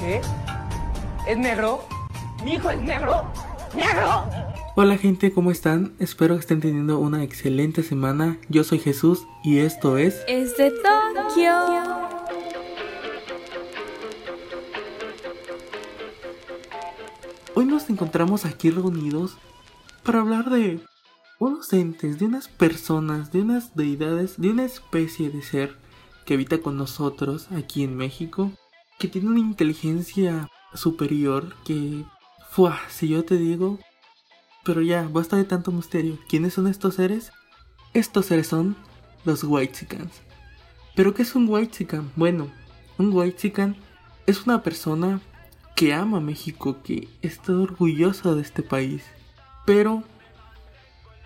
¿Qué? ¿Es negro? ¿Mi hijo es negro? ¡Negro! Hola gente, ¿cómo están? Espero que estén teniendo una excelente semana. Yo soy Jesús y esto es... Es de Tokio. Hoy nos encontramos aquí reunidos para hablar de unos entes, de unas personas, de unas deidades, de una especie de ser que habita con nosotros aquí en México, que tiene una inteligencia superior que... Fua, si yo te digo... Pero ya, basta de tanto misterio. ¿Quiénes son estos seres? Estos seres son los Whitexicans. ¿Pero qué es un Whitexican? Bueno, un Whitexican es una persona que ama México, que está orgulloso de este país, pero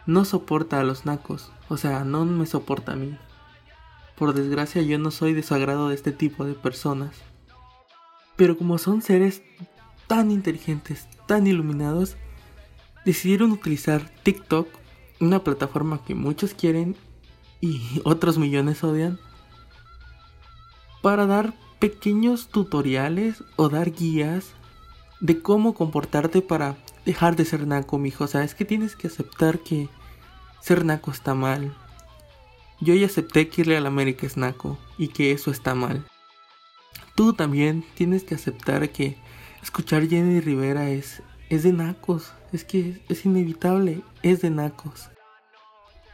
no soporta a los nacos, o sea, no me soporta a mí. Por desgracia yo no soy desagrado de este tipo de personas. Pero como son seres tan inteligentes, tan iluminados, decidieron utilizar TikTok, una plataforma que muchos quieren y otros millones odian, para dar pequeños tutoriales o dar guías de cómo comportarte para dejar de ser naco, mijo. O sea, es que tienes que aceptar que ser naco está mal. Yo ya acepté que irle a la América es naco y que eso está mal. Tú también tienes que aceptar que escuchar Jenny Rivera es, es de nacos. Es que es, inevitable, es de nacos.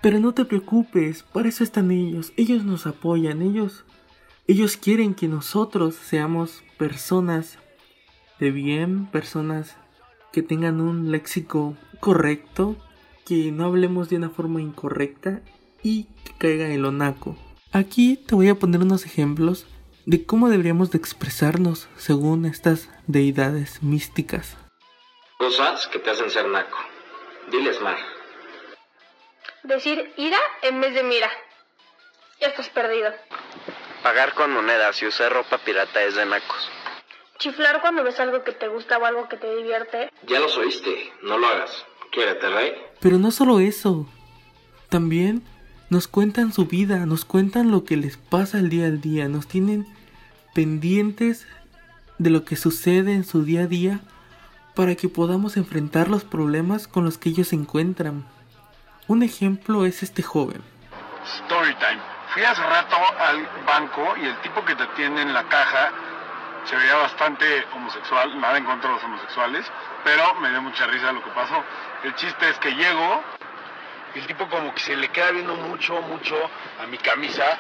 Pero no te preocupes, para eso están ellos. Ellos nos apoyan, ellos ellos quieren que nosotros seamos personas de bien, personas que tengan un léxico correcto, que no hablemos de una forma incorrecta y que caiga en lo naco. Aquí te voy a poner unos ejemplos de cómo deberíamos de expresarnos según estas deidades místicas. Cosas que te hacen ser naco. Diles más. Decir ira en vez de mira. Ya estás perdido. Pagar con monedas y usar ropa pirata es de nacos. Chiflar cuando ves algo que te gusta o algo que te divierte. Ya los oíste, no lo hagas. Quiérete, rey. Pero no solo eso. También nos cuentan su vida, nos cuentan lo que les pasa el día al día, nos tienen pendientes de lo que sucede en su día a día para que podamos enfrentar los problemas con los que ellos se encuentran. Un ejemplo es este joven. Storytime. Fui hace rato al banco y el tipo que te atiende en la caja se veía bastante homosexual, nada en contra de los homosexuales, pero me dio mucha risa lo que pasó. El chiste es que llego el tipo como que se le queda viendo mucho, mucho a mi camisa,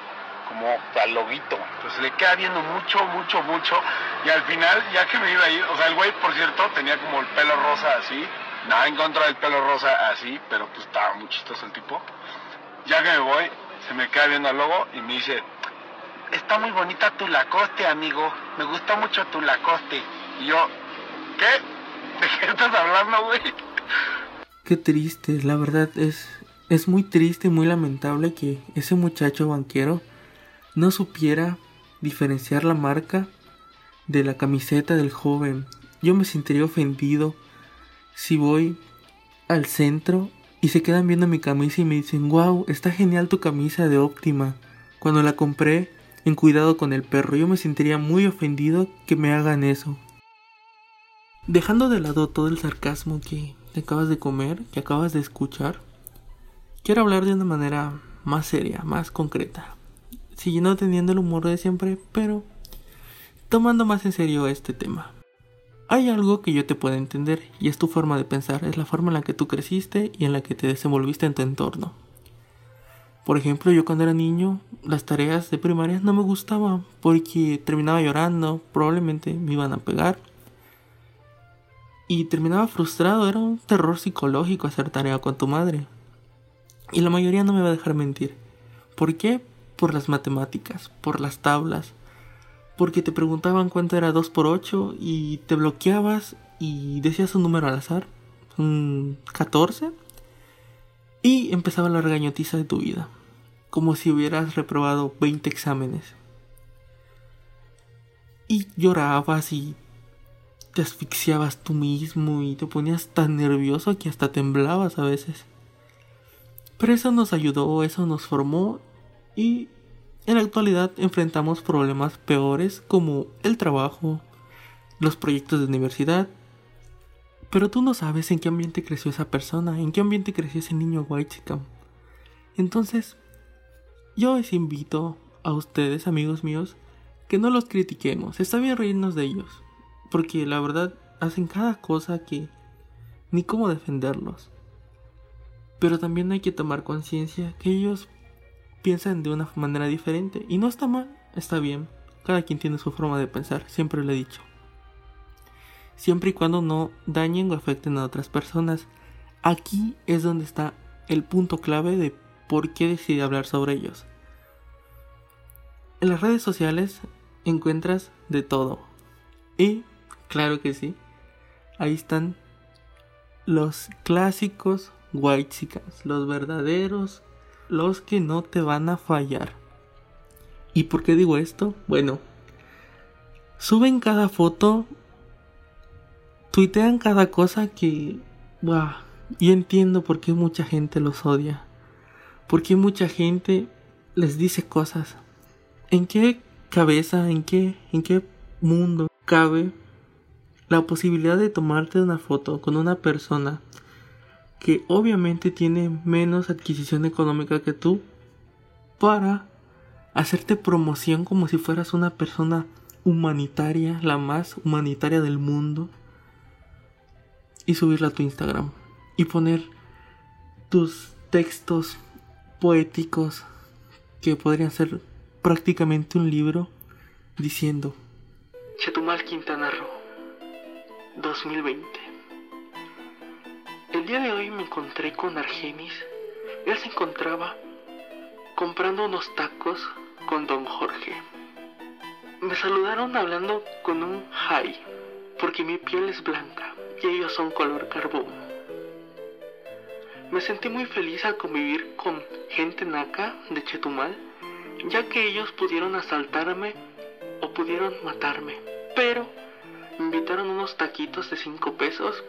como al loguito. Pues se le queda viendo mucho, mucho, mucho. Y al final, ya que me iba a ir, o sea, el güey, por cierto, tenía como el pelo rosa así, nada en contra del pelo rosa así, pero pues estaba muy chistoso el tipo. Ya que me voy, se me queda viendo al logo y me dice, está muy bonita tu Lacoste, amigo. Me gusta mucho tu Lacoste. Y yo, ¿qué? ¿De qué estás hablando, güey? Qué triste, la verdad es es muy triste, muy lamentable que ese muchacho banquero no supiera diferenciar la marca de la camiseta del joven. Yo me sentiría ofendido si voy al centro y se quedan viendo mi camisa y me dicen, wow, está genial tu camisa de óptima. Cuando la compré en cuidado con el perro, yo me sentiría muy ofendido que me hagan eso. Dejando de lado todo el sarcasmo que te acabas de comer, que acabas de escuchar, quiero hablar de una manera más seria, más concreta. Siguiendo teniendo el humor de siempre, pero tomando más en serio este tema. Hay algo que yo te puedo entender y es tu forma de pensar, es la forma en la que tú creciste y en la que te desenvolviste en tu entorno. Por ejemplo, yo cuando era niño, las tareas de primaria no me gustaban porque terminaba llorando, probablemente me iban a pegar. Y terminaba frustrado, era un terror psicológico hacer tarea con tu madre. Y la mayoría no me va a dejar mentir. ¿Por qué? Por las matemáticas, por las tablas, porque te preguntaban cuánto era 2 por 8 y te bloqueabas y decías un número al azar, un 14, y empezaba la regañotiza de tu vida, como si hubieras reprobado 20 exámenes. Y llorabas y te asfixiabas tú mismo y te ponías tan nervioso que hasta temblabas a veces. Pero eso nos ayudó, eso nos formó y en la actualidad enfrentamos problemas peores como el trabajo, los proyectos de universidad. Pero tú no sabes en qué ambiente creció esa persona, en qué ambiente creció ese niño white Entonces, yo les invito a ustedes, amigos míos, que no los critiquemos. Está bien reírnos de ellos. Porque la verdad hacen cada cosa que ni cómo defenderlos. Pero también hay que tomar conciencia que ellos piensan de una manera diferente. Y no está mal, está bien. Cada quien tiene su forma de pensar, siempre lo he dicho. Siempre y cuando no dañen o afecten a otras personas. Aquí es donde está el punto clave de por qué decidí hablar sobre ellos. En las redes sociales encuentras de todo. Y, claro que sí, ahí están los clásicos white los verdaderos, los que no te van a fallar. ¿Y por qué digo esto? Bueno, suben cada foto, tuitean cada cosa que, wow, y entiendo por qué mucha gente los odia, por qué mucha gente les dice cosas. ¿En qué cabeza, en qué, en qué mundo cabe la posibilidad de tomarte una foto con una persona que obviamente tiene menos adquisición económica que tú para hacerte promoción como si fueras una persona humanitaria, la más humanitaria del mundo y subirla a tu Instagram y poner tus textos poéticos que podrían ser prácticamente un libro diciendo Chetumal Quintana Roo 2020 El día de hoy me encontré con Argenis. Él se encontraba comprando unos tacos con don Jorge. Me saludaron hablando con un hi, porque mi piel es blanca y ellos son color carbón. Me sentí muy feliz al convivir con gente naca de Chetumal ya que ellos pudieron asaltarme o pudieron matarme. Pero taquitos de 5 pesos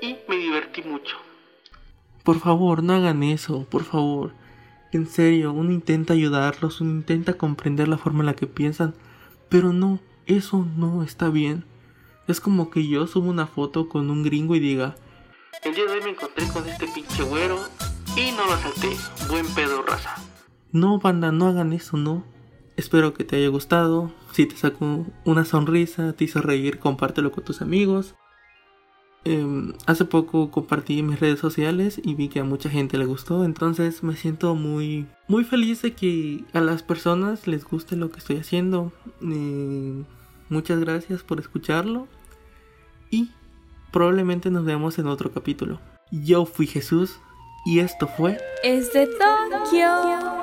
y me divertí mucho. Por favor, no hagan eso, por favor. En serio, uno intenta ayudarlos, uno intenta comprender la forma en la que piensan, pero no, eso no está bien. Es como que yo subo una foto con un gringo y diga, el día de hoy me encontré con este pinche güero y no lo asalté. Buen pedo, raza. No, banda, no hagan eso, no. Espero que te haya gustado. Si te sacó una sonrisa, te hizo reír, compártelo con tus amigos. Em, hace poco compartí mis redes sociales y vi que a mucha gente le gustó, entonces me siento muy muy feliz de que a las personas les guste lo que estoy haciendo. muchas gracias por escucharlo y probablemente nos vemos en otro capítulo. Yo fui Jesús y esto fue Es de Tokio.